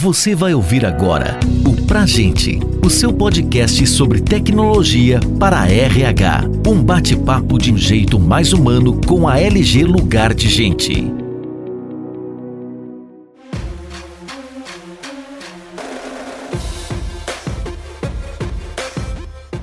Você vai ouvir agora o Pra Gente, o seu podcast sobre tecnologia para a RH. Um bate-papo de um jeito mais humano com a LG Lugar de Gente.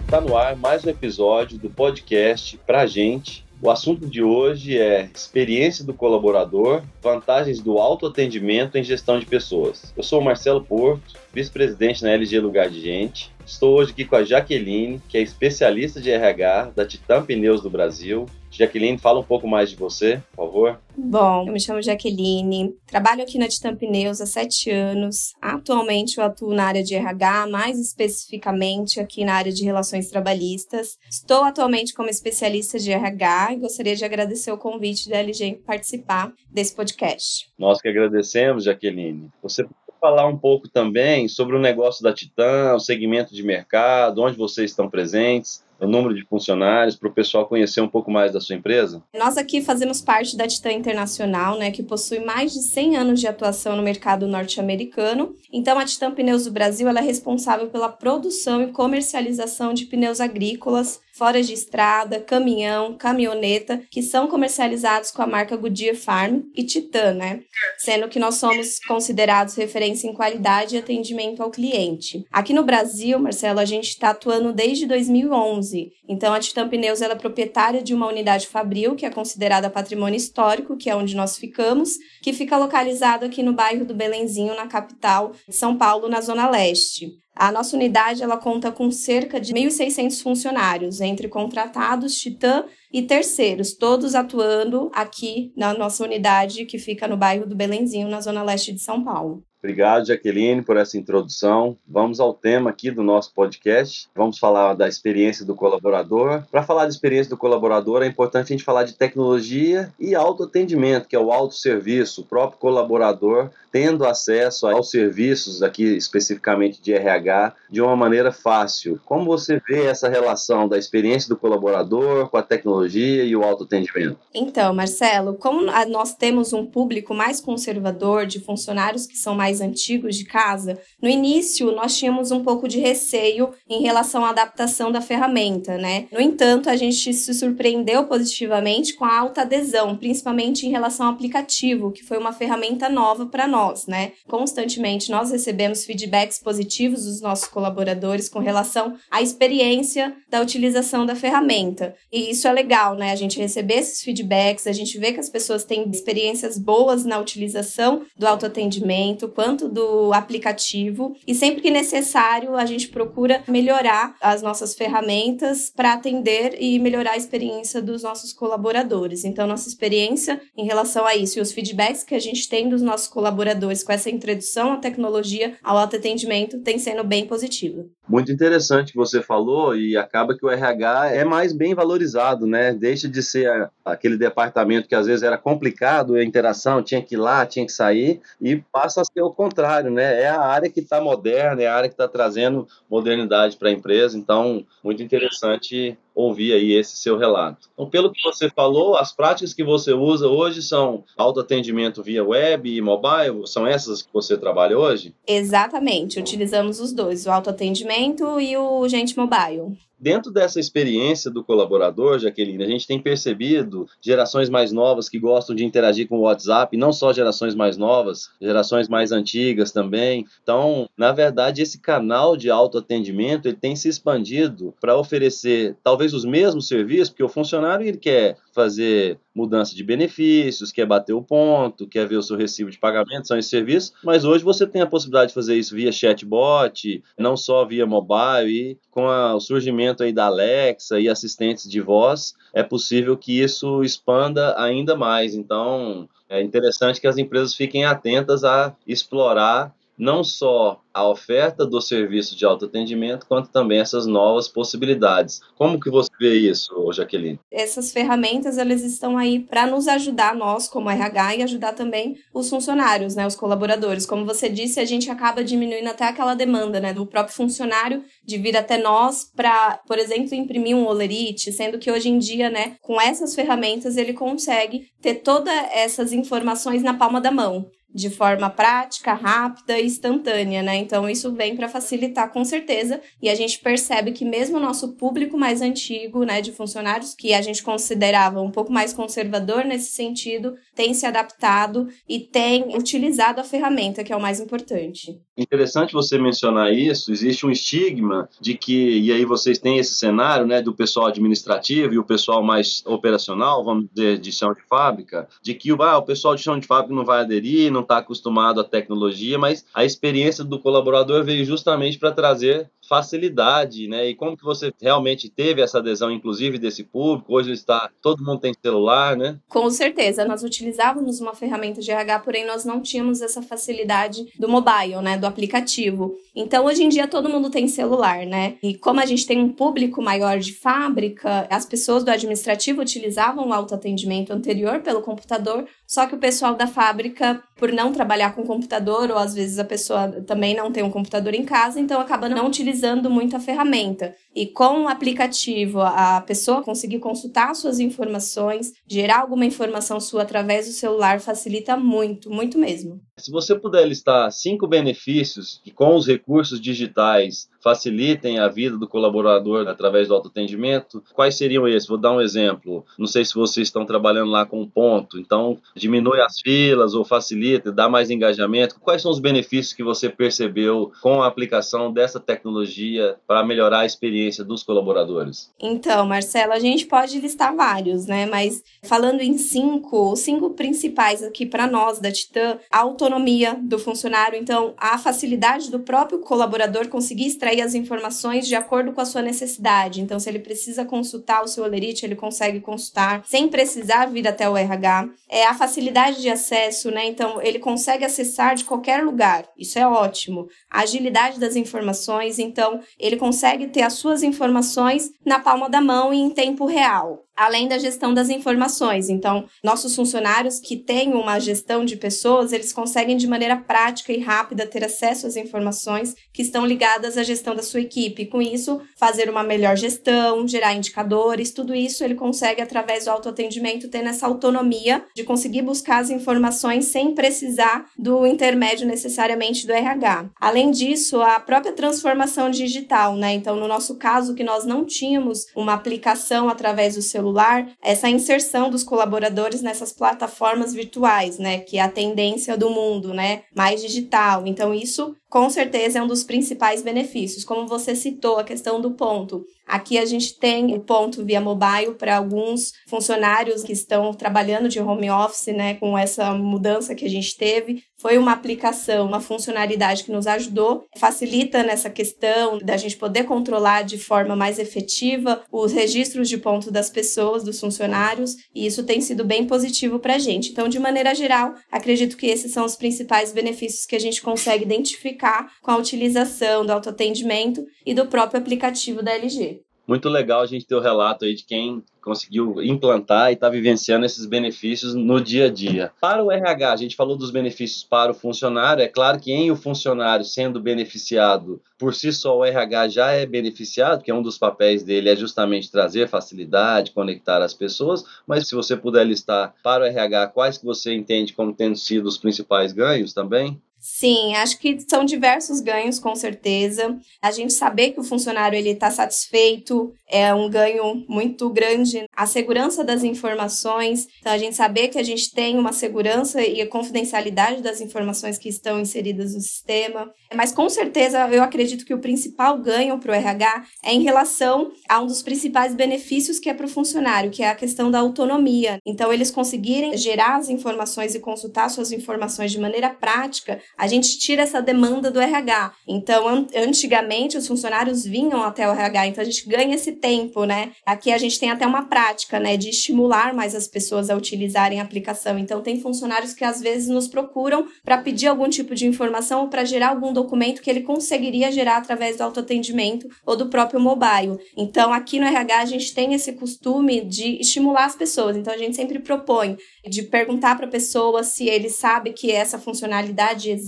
Está no ar mais um episódio do podcast Pra Gente, o assunto de hoje é experiência do colaborador, vantagens do autoatendimento em gestão de pessoas. Eu sou o Marcelo Porto, vice-presidente na LG Lugar de Gente. Estou hoje aqui com a Jaqueline, que é especialista de RH da Titan Pneus do Brasil. Jaqueline, fala um pouco mais de você, por favor. Bom, eu me chamo Jaqueline, trabalho aqui na Titan Pneus há sete anos. Atualmente eu atuo na área de RH, mais especificamente aqui na área de relações trabalhistas. Estou atualmente como especialista de RH e gostaria de agradecer o convite da LG participar desse podcast. Nós que agradecemos, Jaqueline. Você falar um pouco também sobre o negócio da Titan, o segmento de mercado, onde vocês estão presentes, o número de funcionários, para o pessoal conhecer um pouco mais da sua empresa? Nós aqui fazemos parte da Titan Internacional, né, que possui mais de 100 anos de atuação no mercado norte-americano. Então, a Titan Pneus do Brasil é responsável pela produção e comercialização de pneus agrícolas, fora de estrada, caminhão, caminhoneta, que são comercializados com a marca Goodyear Farm e Titan, né? Sendo que nós somos considerados referência em qualidade e atendimento ao cliente. Aqui no Brasil, Marcelo, a gente está atuando desde 2011. Então, a Titan Pneus é proprietária de uma unidade fabril, que é considerada patrimônio histórico, que é onde nós ficamos, que fica localizado aqui no bairro do Belenzinho, na capital de São Paulo, na Zona Leste. A nossa unidade ela conta com cerca de 1.600 funcionários, entre contratados, Titã e terceiros, todos atuando aqui na nossa unidade que fica no bairro do Belenzinho, na zona leste de São Paulo. Obrigado, Jaqueline, por essa introdução. Vamos ao tema aqui do nosso podcast. Vamos falar da experiência do colaborador. Para falar de experiência do colaborador, é importante a gente falar de tecnologia e autoatendimento, que é o autosserviço, o próprio colaborador tendo acesso aos serviços aqui especificamente de RH de uma maneira fácil. Como você vê essa relação da experiência do colaborador com a tecnologia e o autoatendimento? Então, Marcelo, como nós temos um público mais conservador de funcionários que são mais antigos de casa, no início nós tínhamos um pouco de receio em relação à adaptação da ferramenta, né? No entanto, a gente se surpreendeu positivamente com a alta adesão, principalmente em relação ao aplicativo, que foi uma ferramenta nova para nós, né? Constantemente nós recebemos feedbacks positivos dos nossos colaboradores com relação à experiência da utilização da ferramenta. E isso é legal, né? A gente receber esses feedbacks, a gente vê que as pessoas têm experiências boas na utilização do autoatendimento, quanto do aplicativo. E sempre que necessário, a gente procura melhorar as nossas ferramentas para atender e melhorar a experiência dos nossos colaboradores. Então, nossa experiência em relação a isso e os feedbacks que a gente tem dos nossos colaboradores com essa introdução à tecnologia ao atendimento tem sendo bem positiva. Muito interessante que você falou e acaba que o RH é mais bem valorizado, né? Deixa de ser aquele departamento que às vezes era complicado a interação, tinha que ir lá, tinha que sair e passa a ser o contrário, né? É a área que está moderna, é a área que está trazendo modernidade para a empresa. Então, muito interessante ouvir aí esse seu relato. Então, pelo que você falou, as práticas que você usa hoje são autoatendimento via web e mobile? São essas que você trabalha hoje? Exatamente, utilizamos os dois, o autoatendimento e o Gente Mobile. Dentro dessa experiência do colaborador, Jaqueline, a gente tem percebido gerações mais novas que gostam de interagir com o WhatsApp, não só gerações mais novas, gerações mais antigas também. Então, na verdade, esse canal de autoatendimento ele tem se expandido para oferecer talvez os mesmos serviços, porque o funcionário ele quer fazer mudança de benefícios, quer bater o ponto, quer ver o seu recibo de pagamento, são esses serviços, mas hoje você tem a possibilidade de fazer isso via chatbot, não só via mobile, e com a, o surgimento aí da Alexa e assistentes de voz, é possível que isso expanda ainda mais. Então, é interessante que as empresas fiquem atentas a explorar não só a oferta do serviço de autoatendimento, quanto também essas novas possibilidades. Como que você vê isso, Jaqueline? Essas ferramentas, elas estão aí para nos ajudar, nós como RH, e ajudar também os funcionários, né, os colaboradores. Como você disse, a gente acaba diminuindo até aquela demanda, né, do próprio funcionário de vir até nós para, por exemplo, imprimir um olerite, sendo que hoje em dia, né, com essas ferramentas ele consegue ter todas essas informações na palma da mão. De forma prática, rápida e instantânea, né? Então isso vem para facilitar com certeza, e a gente percebe que mesmo o nosso público mais antigo, né, de funcionários que a gente considerava um pouco mais conservador nesse sentido, tem se adaptado e tem utilizado a ferramenta, que é o mais importante. Interessante você mencionar isso. Existe um estigma de que, e aí vocês têm esse cenário, né, do pessoal administrativo e o pessoal mais operacional, vamos dizer, de chão de fábrica, de que ah, o pessoal de chão de fábrica não vai aderir, não está acostumado à tecnologia, mas a experiência do colaborador veio justamente para trazer facilidade, né? E como que você realmente teve essa adesão, inclusive desse público? Hoje está todo mundo tem celular, né? Com certeza, nós utilizávamos uma ferramenta de RH, porém nós não tínhamos essa facilidade do mobile, né? Do aplicativo. Então hoje em dia todo mundo tem celular, né? E como a gente tem um público maior de fábrica, as pessoas do administrativo utilizavam o autoatendimento anterior pelo computador, só que o pessoal da fábrica, por não trabalhar com computador, ou às vezes a pessoa também não tem um computador em casa, então acaba não utilizando muito a ferramenta. E com o aplicativo, a pessoa conseguir consultar suas informações, gerar alguma informação sua através do celular, facilita muito, muito mesmo. Se você puder listar cinco benefícios que com os recursos digitais facilitem a vida do colaborador através do autoatendimento, quais seriam esses? Vou dar um exemplo. Não sei se vocês estão trabalhando lá com ponto, então diminui as filas ou facilita, dá mais engajamento. Quais são os benefícios que você percebeu com a aplicação dessa tecnologia para melhorar a experiência dos colaboradores? Então, Marcelo, a gente pode listar vários, né? Mas falando em cinco, os cinco principais aqui para nós da Titã, a autonomia do funcionário, então a facilidade do próprio colaborador conseguir extrair as informações de acordo com a sua necessidade. Então, se ele precisa consultar o seu Olerite, ele consegue consultar sem precisar vir até o RH. É a facilidade de acesso, né? Então, ele consegue acessar de qualquer lugar. Isso é ótimo. A agilidade das informações, então, ele consegue ter as suas informações na palma da mão e em tempo real além da gestão das informações. Então, nossos funcionários que têm uma gestão de pessoas, eles conseguem de maneira prática e rápida ter acesso às informações que estão ligadas à gestão da sua equipe. Com isso, fazer uma melhor gestão, gerar indicadores, tudo isso ele consegue através do autoatendimento ter essa autonomia de conseguir buscar as informações sem precisar do intermédio necessariamente do RH. Além disso, a própria transformação digital, né? Então, no nosso caso que nós não tínhamos uma aplicação através do celular essa inserção dos colaboradores nessas plataformas virtuais, né, que é a tendência do mundo, né, mais digital. Então isso com certeza é um dos principais benefícios. Como você citou a questão do ponto, aqui a gente tem o ponto via mobile para alguns funcionários que estão trabalhando de home office, né, com essa mudança que a gente teve. Foi uma aplicação, uma funcionalidade que nos ajudou, facilita nessa questão da gente poder controlar de forma mais efetiva os registros de ponto das pessoas, dos funcionários, e isso tem sido bem positivo para a gente. Então, de maneira geral, acredito que esses são os principais benefícios que a gente consegue identificar com a utilização do autoatendimento e do próprio aplicativo da LG muito legal a gente ter o relato aí de quem conseguiu implantar e está vivenciando esses benefícios no dia a dia. Para o RH, a gente falou dos benefícios para o funcionário, é claro que em o funcionário sendo beneficiado, por si só o RH já é beneficiado, que um dos papéis dele é justamente trazer facilidade, conectar as pessoas, mas se você puder listar para o RH quais que você entende como tendo sido os principais ganhos também? Sim, acho que são diversos ganhos, com certeza. A gente saber que o funcionário ele está satisfeito é um ganho muito grande. A segurança das informações, então a gente saber que a gente tem uma segurança e a confidencialidade das informações que estão inseridas no sistema. Mas com certeza eu acredito que o principal ganho para o RH é em relação a um dos principais benefícios que é para o funcionário, que é a questão da autonomia. Então, eles conseguirem gerar as informações e consultar suas informações de maneira prática a gente tira essa demanda do RH. Então, antigamente, os funcionários vinham até o RH, então a gente ganha esse tempo, né? Aqui a gente tem até uma prática, né, de estimular mais as pessoas a utilizarem a aplicação. Então, tem funcionários que às vezes nos procuram para pedir algum tipo de informação ou para gerar algum documento que ele conseguiria gerar através do autoatendimento ou do próprio mobile. Então, aqui no RH, a gente tem esse costume de estimular as pessoas. Então, a gente sempre propõe de perguntar para a pessoa se ele sabe que essa funcionalidade existe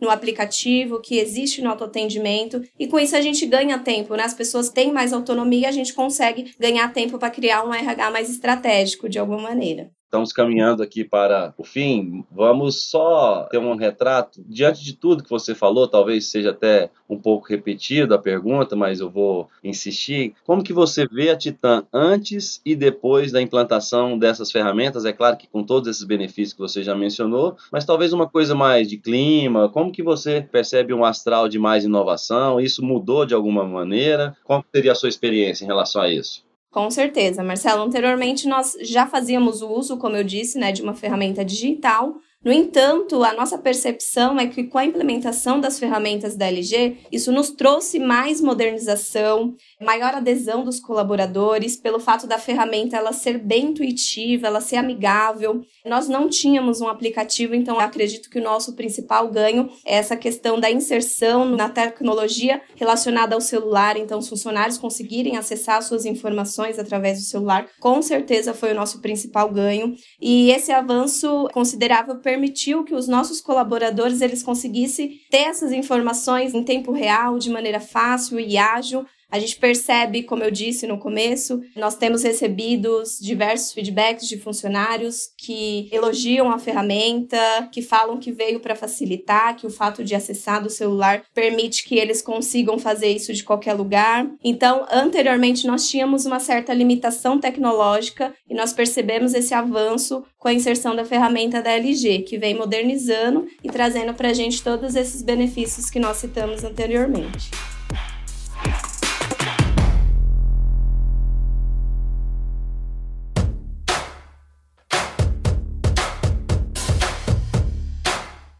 no aplicativo, que existe no autoatendimento, e com isso a gente ganha tempo, né? As pessoas têm mais autonomia, a gente consegue ganhar tempo para criar um RH mais estratégico de alguma maneira. Estamos caminhando aqui para o fim. Vamos só ter um retrato diante de tudo que você falou, talvez seja até um pouco repetido a pergunta, mas eu vou insistir. Como que você vê a Titan antes e depois da implantação dessas ferramentas? É claro que com todos esses benefícios que você já mencionou, mas talvez uma coisa mais de clima. Como que você percebe um astral de mais inovação? Isso mudou de alguma maneira? Qual seria a sua experiência em relação a isso? Com certeza, Marcelo. Anteriormente nós já fazíamos o uso, como eu disse, né, de uma ferramenta digital, no entanto, a nossa percepção é que com a implementação das ferramentas da LG, isso nos trouxe mais modernização, maior adesão dos colaboradores, pelo fato da ferramenta ela ser bem intuitiva, ela ser amigável. Nós não tínhamos um aplicativo, então acredito que o nosso principal ganho é essa questão da inserção na tecnologia relacionada ao celular, então os funcionários conseguirem acessar suas informações através do celular, com certeza foi o nosso principal ganho. E esse avanço considerável permitiu que os nossos colaboradores eles conseguissem ter essas informações em tempo real, de maneira fácil e ágil, a gente percebe, como eu disse no começo, nós temos recebido diversos feedbacks de funcionários que elogiam a ferramenta, que falam que veio para facilitar, que o fato de acessar do celular permite que eles consigam fazer isso de qualquer lugar. Então, anteriormente nós tínhamos uma certa limitação tecnológica e nós percebemos esse avanço com a inserção da ferramenta da LG, que vem modernizando e trazendo para a gente todos esses benefícios que nós citamos anteriormente.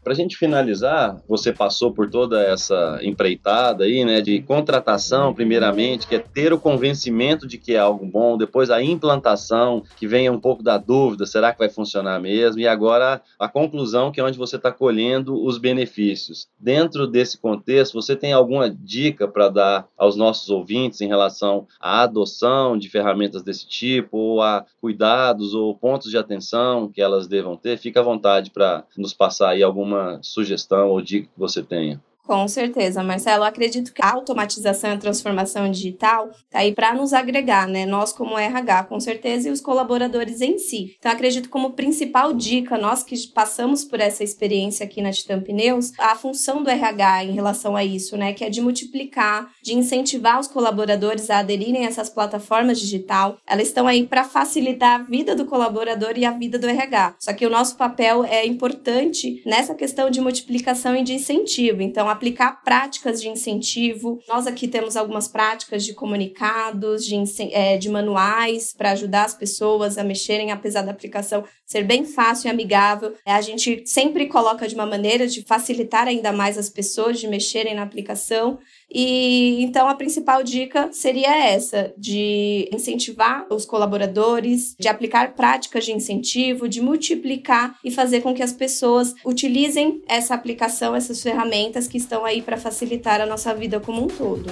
Para a gente finalizar, você passou por toda essa empreitada aí, né, de contratação, primeiramente, que é ter o convencimento de que é algo bom, depois a implantação, que venha um pouco da dúvida, será que vai funcionar mesmo? E agora a conclusão, que é onde você está colhendo os benefícios. Dentro desse contexto, você tem alguma dica para dar aos nossos ouvintes em relação à adoção de ferramentas desse tipo, ou a cuidados ou pontos de atenção que elas devam ter? Fica à vontade para nos passar aí alguma alguma sugestão ou dica que você tenha? Com certeza, Marcelo. Acredito que a automatização e a transformação digital está aí para nos agregar, né? Nós, como RH, com certeza, e os colaboradores em si. Então, acredito como principal dica, nós que passamos por essa experiência aqui na Titan Pneus, a função do RH em relação a isso, né? Que é de multiplicar, de incentivar os colaboradores a aderirem a essas plataformas digital. Elas estão aí para facilitar a vida do colaborador e a vida do RH. Só que o nosso papel é importante nessa questão de multiplicação e de incentivo. Então, aplicar práticas de incentivo. Nós aqui temos algumas práticas de comunicados, de, é, de manuais para ajudar as pessoas a mexerem, apesar da aplicação ser bem fácil e amigável. A gente sempre coloca de uma maneira de facilitar ainda mais as pessoas de mexerem na aplicação. E então a principal dica seria essa, de incentivar os colaboradores, de aplicar práticas de incentivo, de multiplicar e fazer com que as pessoas utilizem essa aplicação, essas ferramentas que estão aí para facilitar a nossa vida como um todo.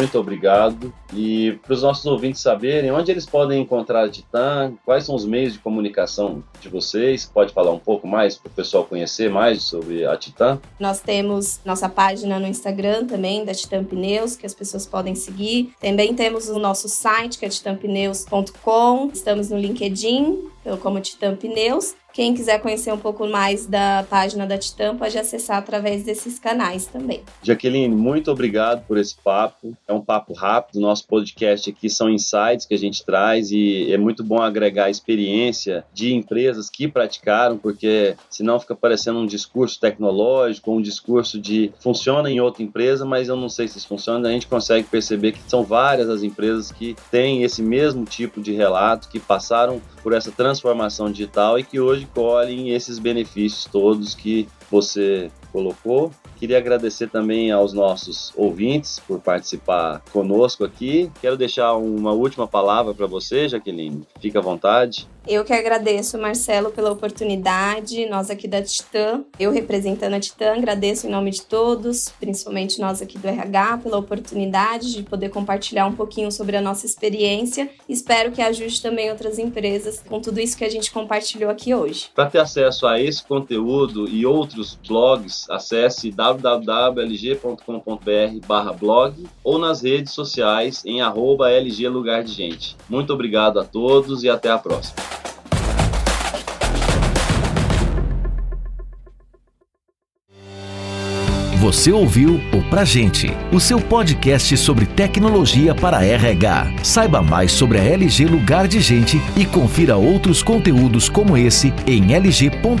Muito obrigado. E para os nossos ouvintes saberem onde eles podem encontrar a Titan, quais são os meios de comunicação de vocês, pode falar um pouco mais para o pessoal conhecer mais sobre a Titan? Nós temos nossa página no Instagram também, da Titan Pneus, que as pessoas podem seguir. Também temos o nosso site, que é titanpneus.com. Estamos no LinkedIn, como Titan Pneus. Quem quiser conhecer um pouco mais da página da Titan pode acessar através desses canais também. Jaqueline, muito obrigado por esse papo. É um papo rápido. Nosso podcast aqui são insights que a gente traz e é muito bom agregar experiência de empresas que praticaram, porque senão fica parecendo um discurso tecnológico, um discurso de funciona em outra empresa, mas eu não sei se isso funciona. A gente consegue perceber que são várias as empresas que têm esse mesmo tipo de relato, que passaram por essa transformação digital e que hoje colhem esses benefícios todos que você colocou. Queria agradecer também aos nossos ouvintes por participar conosco aqui. Quero deixar uma última palavra para você, Jaqueline. Fique à vontade. Eu que agradeço, Marcelo, pela oportunidade. Nós aqui da Titã, eu representando a Titã, agradeço em nome de todos, principalmente nós aqui do RH, pela oportunidade de poder compartilhar um pouquinho sobre a nossa experiência. Espero que ajude também outras empresas com tudo isso que a gente compartilhou aqui hoje. Para ter acesso a esse conteúdo e outros blogs, acesse www.lg.com.br/blog ou nas redes sociais em arroba LG Lugar de Gente. Muito obrigado a todos e até a próxima. Você ouviu o Pra Gente, o seu podcast sobre tecnologia para RH. Saiba mais sobre a LG Lugar de Gente e confira outros conteúdos como esse em lg.com.br.